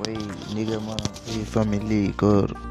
Wey, nigga, man. Hey, family, God.